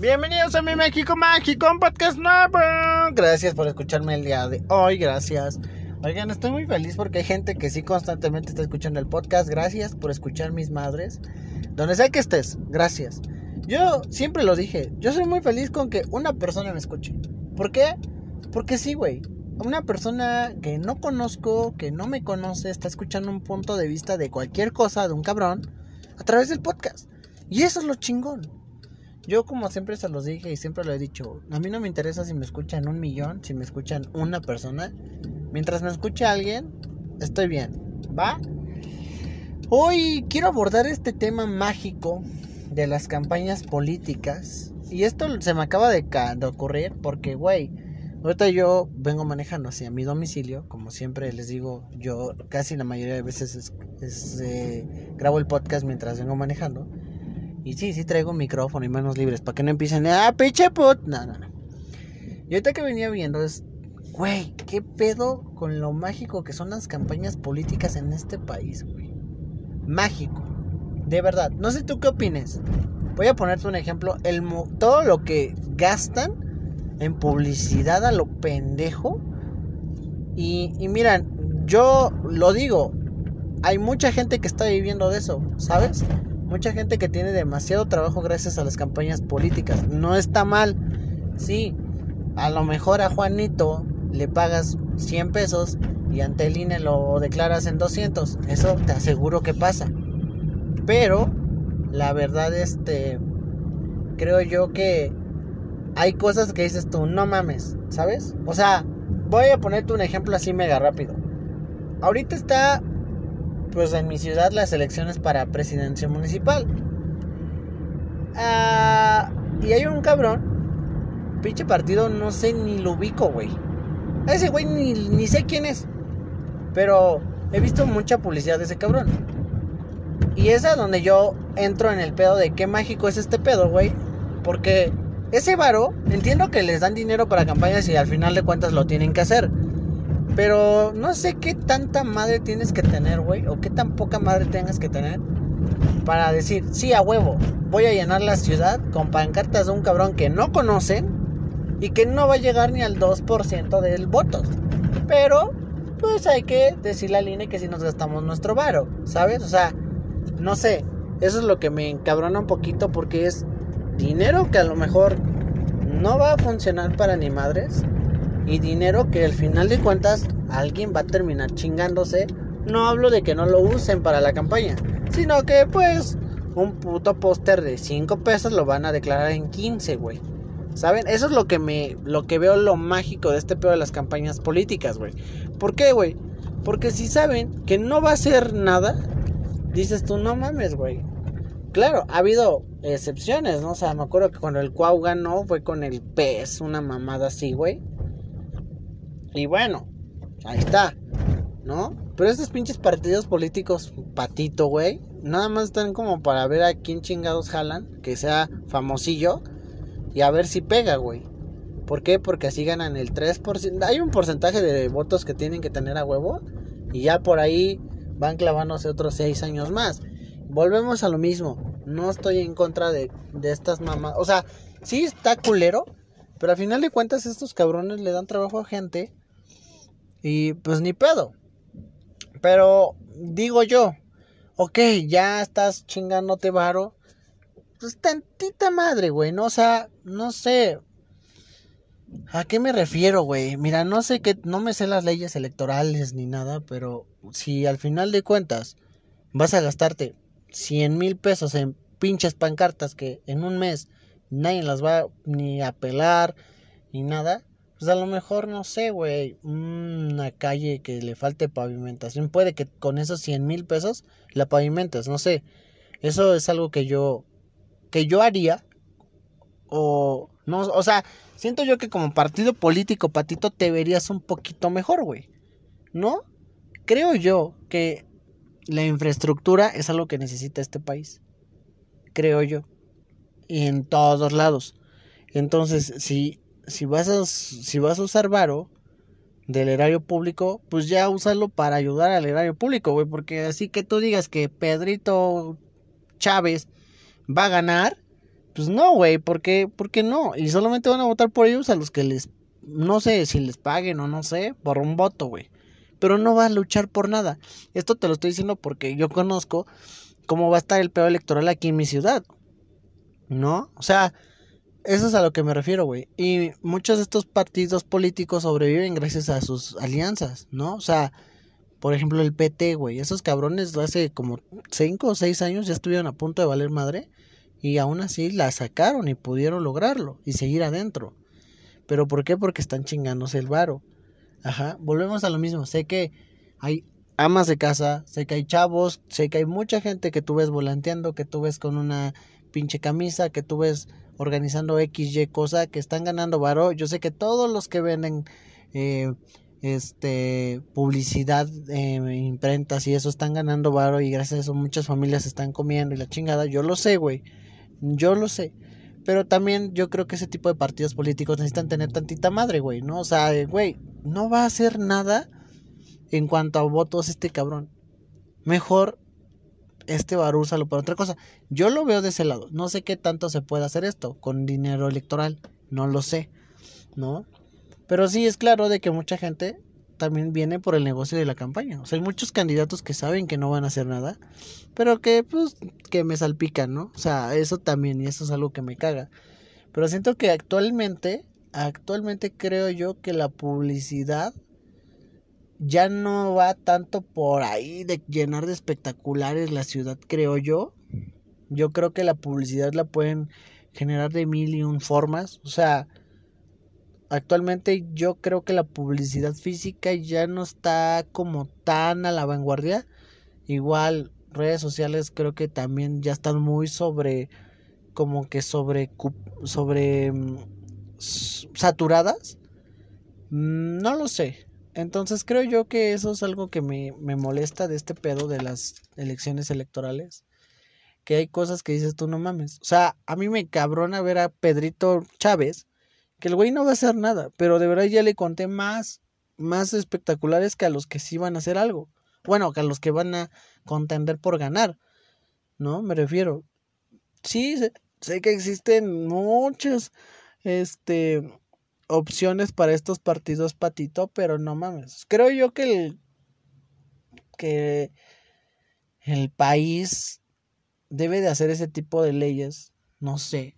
Bienvenidos a mi México Mágico, un podcast nuevo. Gracias por escucharme el día de hoy, gracias. Oigan, estoy muy feliz porque hay gente que sí constantemente está escuchando el podcast. Gracias por escuchar mis madres. Donde sea que estés, gracias. Yo siempre lo dije, yo soy muy feliz con que una persona me escuche. ¿Por qué? Porque sí, güey. Una persona que no conozco, que no me conoce, está escuchando un punto de vista de cualquier cosa de un cabrón a través del podcast. Y eso es lo chingón. Yo como siempre se los dije y siempre lo he dicho, a mí no me interesa si me escuchan un millón, si me escuchan una persona. Mientras me escuche alguien, estoy bien. ¿Va? Hoy quiero abordar este tema mágico de las campañas políticas. Y esto se me acaba de, de ocurrir porque, güey, Ahorita yo vengo manejando hacia mi domicilio, como siempre les digo, yo casi la mayoría de veces eh, grabo el podcast mientras vengo manejando. Y sí, sí traigo micrófono y manos libres para que no empiecen, ah, pinche put. No, no, no. Y ahorita que venía viendo es, güey, ¿qué pedo con lo mágico que son las campañas políticas en este país, güey? Mágico. De verdad. No sé tú qué opines. Voy a ponerte un ejemplo. El, todo lo que gastan en publicidad a lo pendejo. Y, y miran, yo lo digo, hay mucha gente que está viviendo de eso, ¿sabes? Mucha gente que tiene demasiado trabajo gracias a las campañas políticas. No está mal. Sí, a lo mejor a Juanito le pagas 100 pesos y ante el INE lo declaras en 200. Eso te aseguro que pasa. Pero la verdad este creo yo que hay cosas que dices tú, no mames, ¿sabes? O sea, voy a ponerte un ejemplo así mega rápido. Ahorita está, pues en mi ciudad, las elecciones para presidencia municipal. Ah, y hay un cabrón, pinche partido, no sé ni lo ubico, güey. ese güey ni, ni sé quién es. Pero he visto mucha publicidad de ese cabrón. Y es a donde yo entro en el pedo de qué mágico es este pedo, güey. Porque ese varo, entiendo que les dan dinero para campañas y al final de cuentas lo tienen que hacer. Pero no sé qué tanta madre tienes que tener, güey, o qué tan poca madre tengas que tener para decir, sí, a huevo, voy a llenar la ciudad con pancartas de un cabrón que no conocen y que no va a llegar ni al 2% del voto. Pero, pues hay que decirle al INE que si nos gastamos nuestro varo, ¿sabes? O sea, no sé, eso es lo que me encabrona un poquito porque es dinero que a lo mejor no va a funcionar para ni madres y dinero que al final de cuentas alguien va a terminar chingándose. No hablo de que no lo usen para la campaña, sino que pues un puto póster de 5 pesos lo van a declarar en 15, güey. ¿Saben? Eso es lo que me lo que veo lo mágico de este pedo de las campañas políticas, güey. ¿Por qué, güey? Porque si saben que no va a ser nada, dices tú, no mames, güey. Claro, ha habido excepciones, ¿no? O sea, me acuerdo que cuando el Cuau ganó fue con el PES, una mamada así, güey. Y bueno, ahí está, ¿no? Pero estos pinches partidos políticos, patito, güey, nada más están como para ver a quién chingados jalan, que sea famosillo, y a ver si pega, güey. ¿Por qué? Porque así ganan el 3%. Hay un porcentaje de votos que tienen que tener a huevo, y ya por ahí van clavándose otros 6 años más volvemos a lo mismo. No estoy en contra de, estas mamás. O sea, sí está culero. Pero al final de cuentas estos cabrones le dan trabajo a gente. Y pues ni pedo. Pero digo yo. Ok, ya estás chingándote varo. Pues tantita madre, güey. No, o sea, no sé. ¿A qué me refiero, güey? Mira, no sé qué, no me sé las leyes electorales ni nada, pero si al final de cuentas vas a gastarte 100 mil pesos en pinches pancartas que en un mes nadie las va ni a pelar ni nada, pues a lo mejor, no sé, güey, una calle que le falte pavimentación, puede que con esos 100 mil pesos la pavimentes, no sé. Eso es algo que yo, que yo haría, o, no, o sea, siento yo que como partido político, Patito, te verías un poquito mejor, güey, ¿no? Creo yo que la infraestructura es algo que necesita este país, creo yo, en todos lados. Entonces, si, si, vas, a, si vas a usar varo del erario público, pues ya úsalo para ayudar al erario público, güey, porque así que tú digas que Pedrito Chávez va a ganar, Pues no, güey, ¿por qué? ¿por qué no? Y solamente van a votar por ellos a los que les, no sé si les paguen o no sé, por un voto, güey. Pero no va a luchar por nada. Esto te lo estoy diciendo porque yo conozco cómo va a estar el peor electoral aquí en mi ciudad. ¿No? O sea, eso es a lo que me refiero, güey. Y muchos de estos partidos políticos sobreviven gracias a sus alianzas, ¿no? O sea, por ejemplo, el PT, güey. Esos cabrones hace como 5 o 6 años ya estuvieron a punto de valer madre. Y aún así la sacaron y pudieron lograrlo y seguir adentro. ¿Pero por qué? Porque están chingándose el varo. Ajá, volvemos a lo mismo. Sé que hay amas de casa, sé que hay chavos, sé que hay mucha gente que tú ves volanteando, que tú ves con una pinche camisa, que tú ves organizando XY cosa, que están ganando varo. Yo sé que todos los que venden eh, este publicidad, eh, imprentas y eso están ganando varo y gracias a eso muchas familias están comiendo y la chingada. Yo lo sé, güey. Yo lo sé. Pero también yo creo que ese tipo de partidos políticos necesitan tener tantita madre, güey, ¿no? O sea, güey, no va a hacer nada en cuanto a votos este cabrón. Mejor este bar úsalo para otra cosa. Yo lo veo de ese lado. No sé qué tanto se puede hacer esto con dinero electoral. No lo sé, ¿no? Pero sí es claro de que mucha gente también viene por el negocio de la campaña. O sea, hay muchos candidatos que saben que no van a hacer nada, pero que pues que me salpican, ¿no? O sea, eso también y eso es algo que me caga. Pero siento que actualmente, actualmente creo yo que la publicidad ya no va tanto por ahí de llenar de espectaculares la ciudad, creo yo. Yo creo que la publicidad la pueden generar de mil y un formas. O sea, actualmente yo creo que la publicidad física ya no está como tan a la vanguardia. Igual redes sociales creo que también ya están muy sobre como que sobre sobre mm, saturadas. Mm, no lo sé. Entonces creo yo que eso es algo que me, me molesta de este pedo de las elecciones electorales. Que hay cosas que dices tú no mames. O sea, a mí me cabrona ver a Pedrito Chávez que el güey no va a hacer nada, pero de verdad ya le conté más, más espectaculares que a los que sí van a hacer algo. Bueno, que a los que van a contender por ganar, ¿no? Me refiero. Sí, sé, que existen muchas, este, opciones para estos partidos patito, pero no mames. Creo yo que el, que el país debe de hacer ese tipo de leyes, no sé,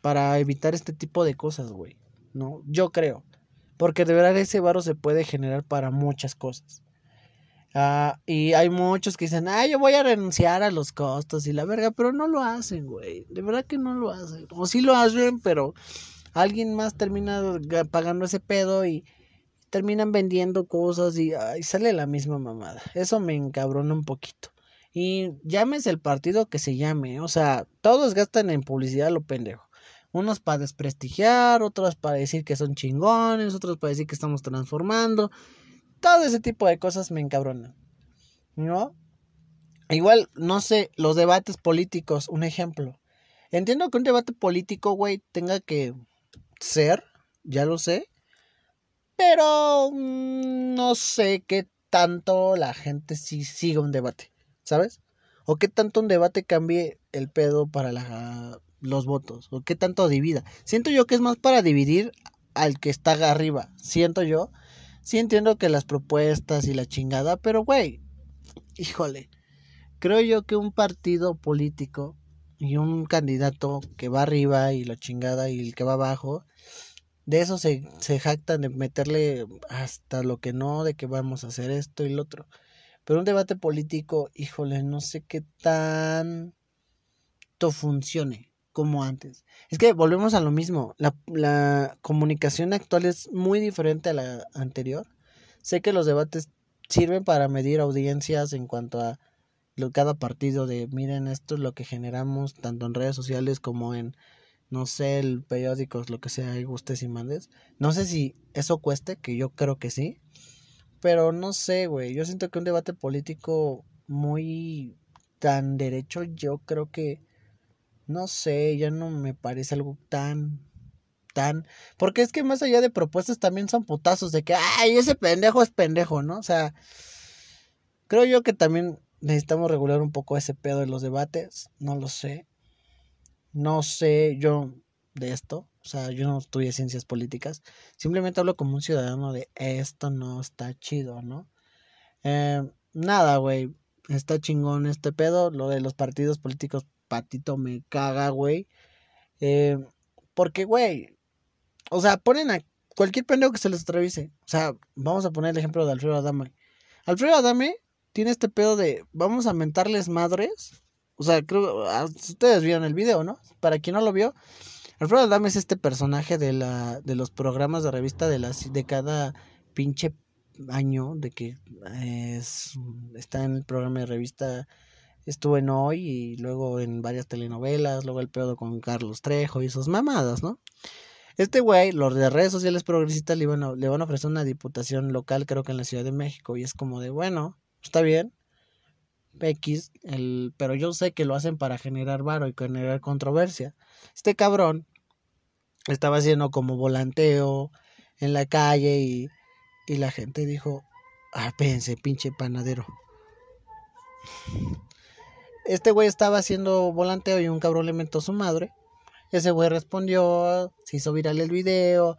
para evitar este tipo de cosas, güey. ¿No? Yo creo. Porque de verdad ese varo se puede generar para muchas cosas. Ah, y hay muchos que dicen, ah, yo voy a renunciar a los costos y la verga, pero no lo hacen, güey. De verdad que no lo hacen. O sí lo hacen, pero alguien más termina pagando ese pedo y terminan vendiendo cosas y sale la misma mamada. Eso me encabrona un poquito. Y llámese el partido que se llame. O sea, todos gastan en publicidad lo pendejo. Unos para desprestigiar, otros para decir que son chingones, otros para decir que estamos transformando. Todo ese tipo de cosas me encabronan. ¿No? Igual, no sé, los debates políticos, un ejemplo. Entiendo que un debate político, güey, tenga que ser, ya lo sé. Pero mm, no sé qué tanto la gente sí siga un debate, ¿sabes? O qué tanto un debate cambie el pedo para la, los votos o qué tanto divida. Siento yo que es más para dividir al que está arriba. Siento yo. Sí entiendo que las propuestas y la chingada, pero güey, híjole. Creo yo que un partido político y un candidato que va arriba y la chingada y el que va abajo, de eso se, se jactan de meterle hasta lo que no, de que vamos a hacer esto y lo otro. Pero un debate político, híjole, no sé qué tanto funcione como antes. Es que volvemos a lo mismo. La, la comunicación actual es muy diferente a la anterior. Sé que los debates sirven para medir audiencias en cuanto a lo, cada partido de miren esto es lo que generamos tanto en redes sociales como en no sé el periódicos lo que sea y gustes y mandes no sé si eso cueste que yo creo que sí pero no sé güey yo siento que un debate político muy tan derecho yo creo que no sé, ya no me parece algo tan tan porque es que más allá de propuestas también son putazos de que ay, ese pendejo es pendejo, ¿no? O sea, creo yo que también necesitamos regular un poco ese pedo de los debates, no lo sé. no sé yo de esto, o sea, yo no estudié ciencias políticas, simplemente hablo como un ciudadano de esto no está chido, ¿no? Eh, nada, güey, está chingón este pedo, lo de los partidos políticos, patito me caga, güey. Eh, porque, güey, o sea, ponen a cualquier pendejo que se les atraviese. O sea, vamos a poner el ejemplo de Alfredo Adame. Alfredo Adame tiene este pedo de vamos a mentarles madres. O sea, creo, ah, ustedes vieron el video, ¿no? Para quien no lo vio, Alfredo Adame es este personaje de la de los programas de revista de las de cada pinche año de que es, está en el programa de revista estuvo en hoy y luego en varias telenovelas, luego el pedo con Carlos Trejo y sus mamadas, ¿no? Este güey, los de redes sociales progresistas le, van a, le van a ofrecer una diputación local, creo que en la Ciudad de México, y es como de, bueno, está bien, X, el, pero yo sé que lo hacen para generar varo y generar controversia. Este cabrón estaba haciendo como volanteo en la calle y, y la gente dijo, ah, pense, pinche panadero. Este güey estaba haciendo volanteo y un cabrón le mentó a su madre. Ese güey respondió, se hizo viral el video.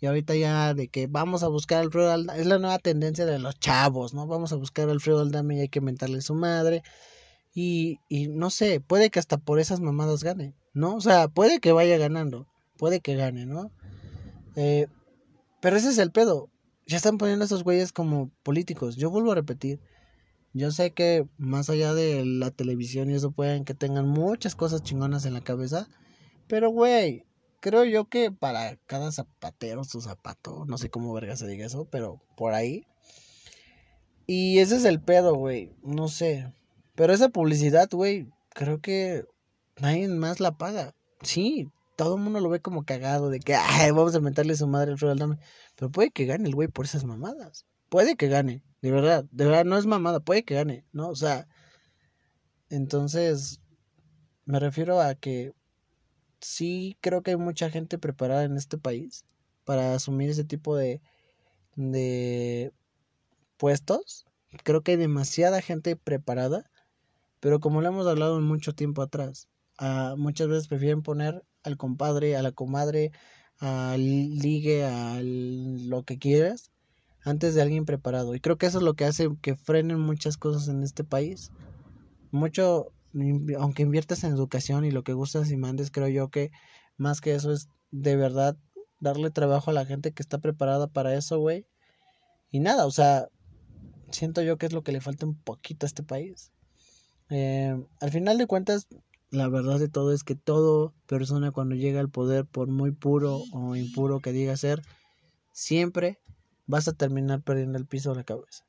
Y ahorita ya de que vamos a buscar al Alfredo Aldame, es la nueva tendencia de los chavos, ¿no? Vamos a buscar al Alfredo Aldame y hay que mentarle a su madre. Y, y no sé, puede que hasta por esas mamadas gane, ¿no? O sea, puede que vaya ganando, puede que gane, ¿no? Eh, pero ese es el pedo. Ya están poniendo a esos güeyes como políticos. Yo vuelvo a repetir. Yo sé que más allá de la televisión y eso pueden que tengan muchas cosas chingonas en la cabeza. Pero, güey, creo yo que para cada zapatero su zapato. No sé cómo verga se diga eso, pero por ahí. Y ese es el pedo, güey. No sé. Pero esa publicidad, güey, creo que nadie más la paga. Sí, todo el mundo lo ve como cagado de que vamos a meterle su madre al Aldame. Pero puede que gane el güey por esas mamadas. Puede que gane. De verdad, de verdad, no es mamada, puede que gane, ¿no? O sea, entonces, me refiero a que sí creo que hay mucha gente preparada en este país para asumir ese tipo de, de puestos. Creo que hay demasiada gente preparada, pero como lo hemos hablado mucho tiempo atrás, muchas veces prefieren poner al compadre, a la comadre, al ligue, a lo que quieras, antes de alguien preparado. Y creo que eso es lo que hace que frenen muchas cosas en este país. Mucho, aunque inviertas en educación y lo que gustas y mandes, creo yo que más que eso es de verdad darle trabajo a la gente que está preparada para eso, güey. Y nada, o sea, siento yo que es lo que le falta un poquito a este país. Eh, al final de cuentas, la verdad de todo es que todo persona cuando llega al poder, por muy puro o impuro que diga ser, siempre vas a terminar perdiendo el piso de la cabeza.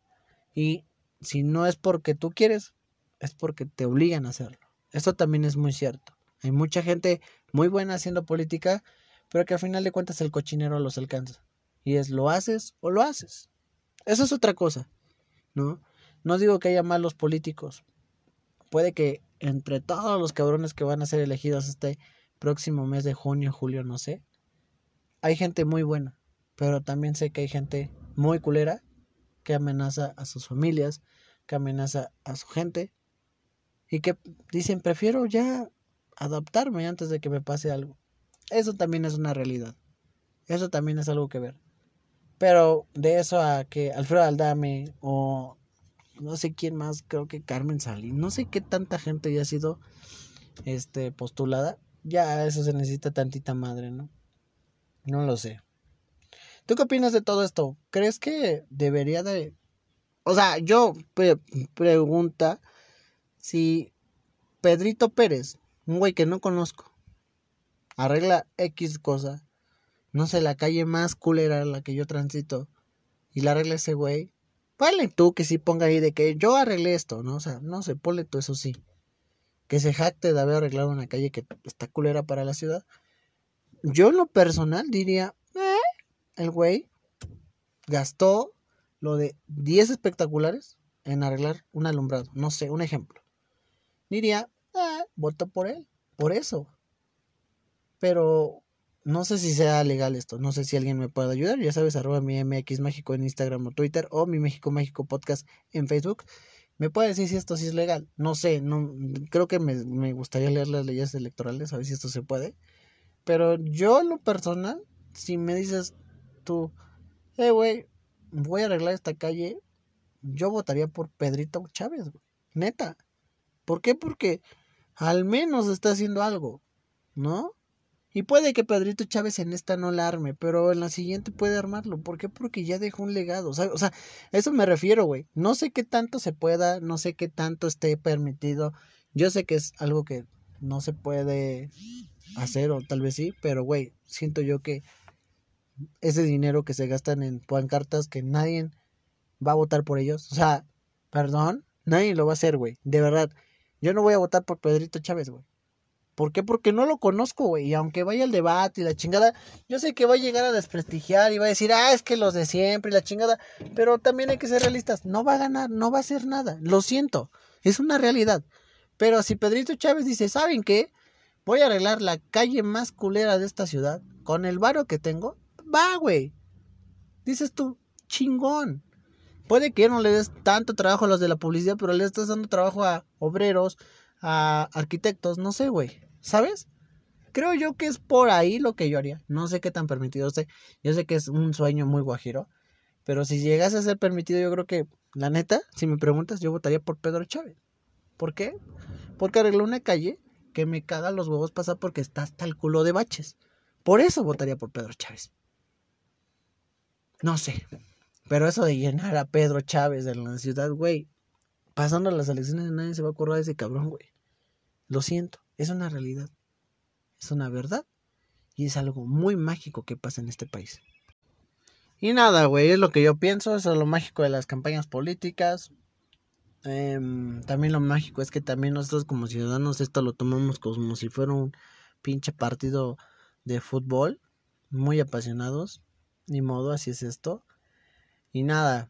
Y si no es porque tú quieres, es porque te obligan a hacerlo. Esto también es muy cierto. Hay mucha gente muy buena haciendo política, pero que al final de cuentas el cochinero los alcanza. Y es lo haces o lo haces. Eso es otra cosa, ¿no? No digo que haya malos políticos. Puede que entre todos los cabrones que van a ser elegidos este próximo mes de junio, julio, no sé, hay gente muy buena. Pero también sé que hay gente muy culera que amenaza a sus familias, que amenaza a su gente y que dicen prefiero ya adaptarme antes de que me pase algo. Eso también es una realidad. Eso también es algo que ver. Pero de eso a que Alfredo Aldame o no sé quién más, creo que Carmen Salín, no sé qué tanta gente ya ha sido este postulada, ya eso se necesita tantita madre, ¿no? No lo sé. ¿Tú qué opinas de todo esto? ¿Crees que debería de... O sea, yo pregunta si Pedrito Pérez, un güey que no conozco, arregla X cosa, no sé, la calle más culera la que yo transito, y la arregla ese güey, vale tú que sí ponga ahí de que yo arreglé esto, ¿no? O sea, no sé, ponle tú eso sí. Que se jacte de haber arreglado una calle que está culera para la ciudad. Yo en lo personal diría, el güey gastó lo de 10 espectaculares en arreglar un alumbrado. No sé, un ejemplo. Diría, ah, voto por él, por eso. Pero no sé si sea legal esto, no sé si alguien me puede ayudar. Ya sabes, arroba mi MX México en Instagram o Twitter o mi México México Podcast en Facebook. ¿Me puede decir si esto sí es legal? No sé, no, creo que me, me gustaría leer las leyes electorales, a ver si esto se puede. Pero yo, lo personal, si me dices tú, eh, güey, voy a arreglar esta calle, yo votaría por Pedrito Chávez, güey. Neta. ¿Por qué? Porque al menos está haciendo algo, ¿no? Y puede que Pedrito Chávez en esta no la arme, pero en la siguiente puede armarlo. ¿Por qué? Porque ya dejó un legado. O sea, a eso me refiero, güey. No sé qué tanto se pueda, no sé qué tanto esté permitido. Yo sé que es algo que no se puede hacer, o tal vez sí, pero, güey, siento yo que ese dinero que se gastan en pancartas que nadie va a votar por ellos. O sea, perdón, nadie lo va a hacer, güey. De verdad. Yo no voy a votar por Pedrito Chávez, güey. ¿Por qué? Porque no lo conozco, güey. Y aunque vaya al debate y la chingada, yo sé que va a llegar a desprestigiar y va a decir, ah, es que los de siempre y la chingada. Pero también hay que ser realistas. No va a ganar, no va a hacer nada. Lo siento. Es una realidad. Pero si Pedrito Chávez dice, ¿saben qué? Voy a arreglar la calle más culera de esta ciudad con el varo que tengo. Va, güey. Dices tú, chingón. Puede que no le des tanto trabajo a los de la publicidad, pero le estás dando trabajo a obreros, a arquitectos, no sé, güey. ¿Sabes? Creo yo que es por ahí lo que yo haría. No sé qué tan permitido esté. Yo sé que es un sueño muy guajiro. Pero si llegase a ser permitido, yo creo que, la neta, si me preguntas, yo votaría por Pedro Chávez. ¿Por qué? Porque arregló una calle que me caga los huevos pasar porque está hasta el culo de baches. Por eso votaría por Pedro Chávez. No sé. Pero eso de llenar a Pedro Chávez en la ciudad, güey. Pasando las elecciones nadie se va a acordar de ese cabrón, güey. Lo siento, es una realidad. Es una verdad. Y es algo muy mágico que pasa en este país. Y nada, güey, es lo que yo pienso. Eso es lo mágico de las campañas políticas. Em, también lo mágico es que también nosotros como ciudadanos esto lo tomamos como si fuera un pinche partido de fútbol. Muy apasionados. Ni modo, así es esto. Y nada,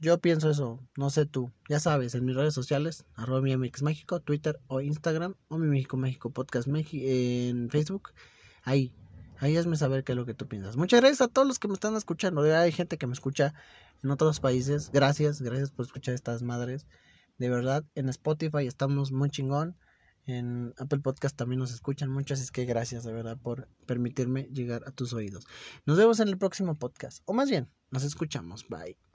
yo pienso eso, no sé tú. Ya sabes, en mis redes sociales, arroba mi MX México, Twitter o Instagram, o mi México México Podcast en Facebook. Ahí, ahí hazme saber qué es lo que tú piensas. Muchas gracias a todos los que me están escuchando. Hay gente que me escucha en otros países. Gracias, gracias por escuchar estas madres. De verdad, en Spotify estamos muy chingón. En Apple Podcast también nos escuchan mucho, así es que gracias de verdad por permitirme llegar a tus oídos. Nos vemos en el próximo podcast, o más bien, nos escuchamos. Bye.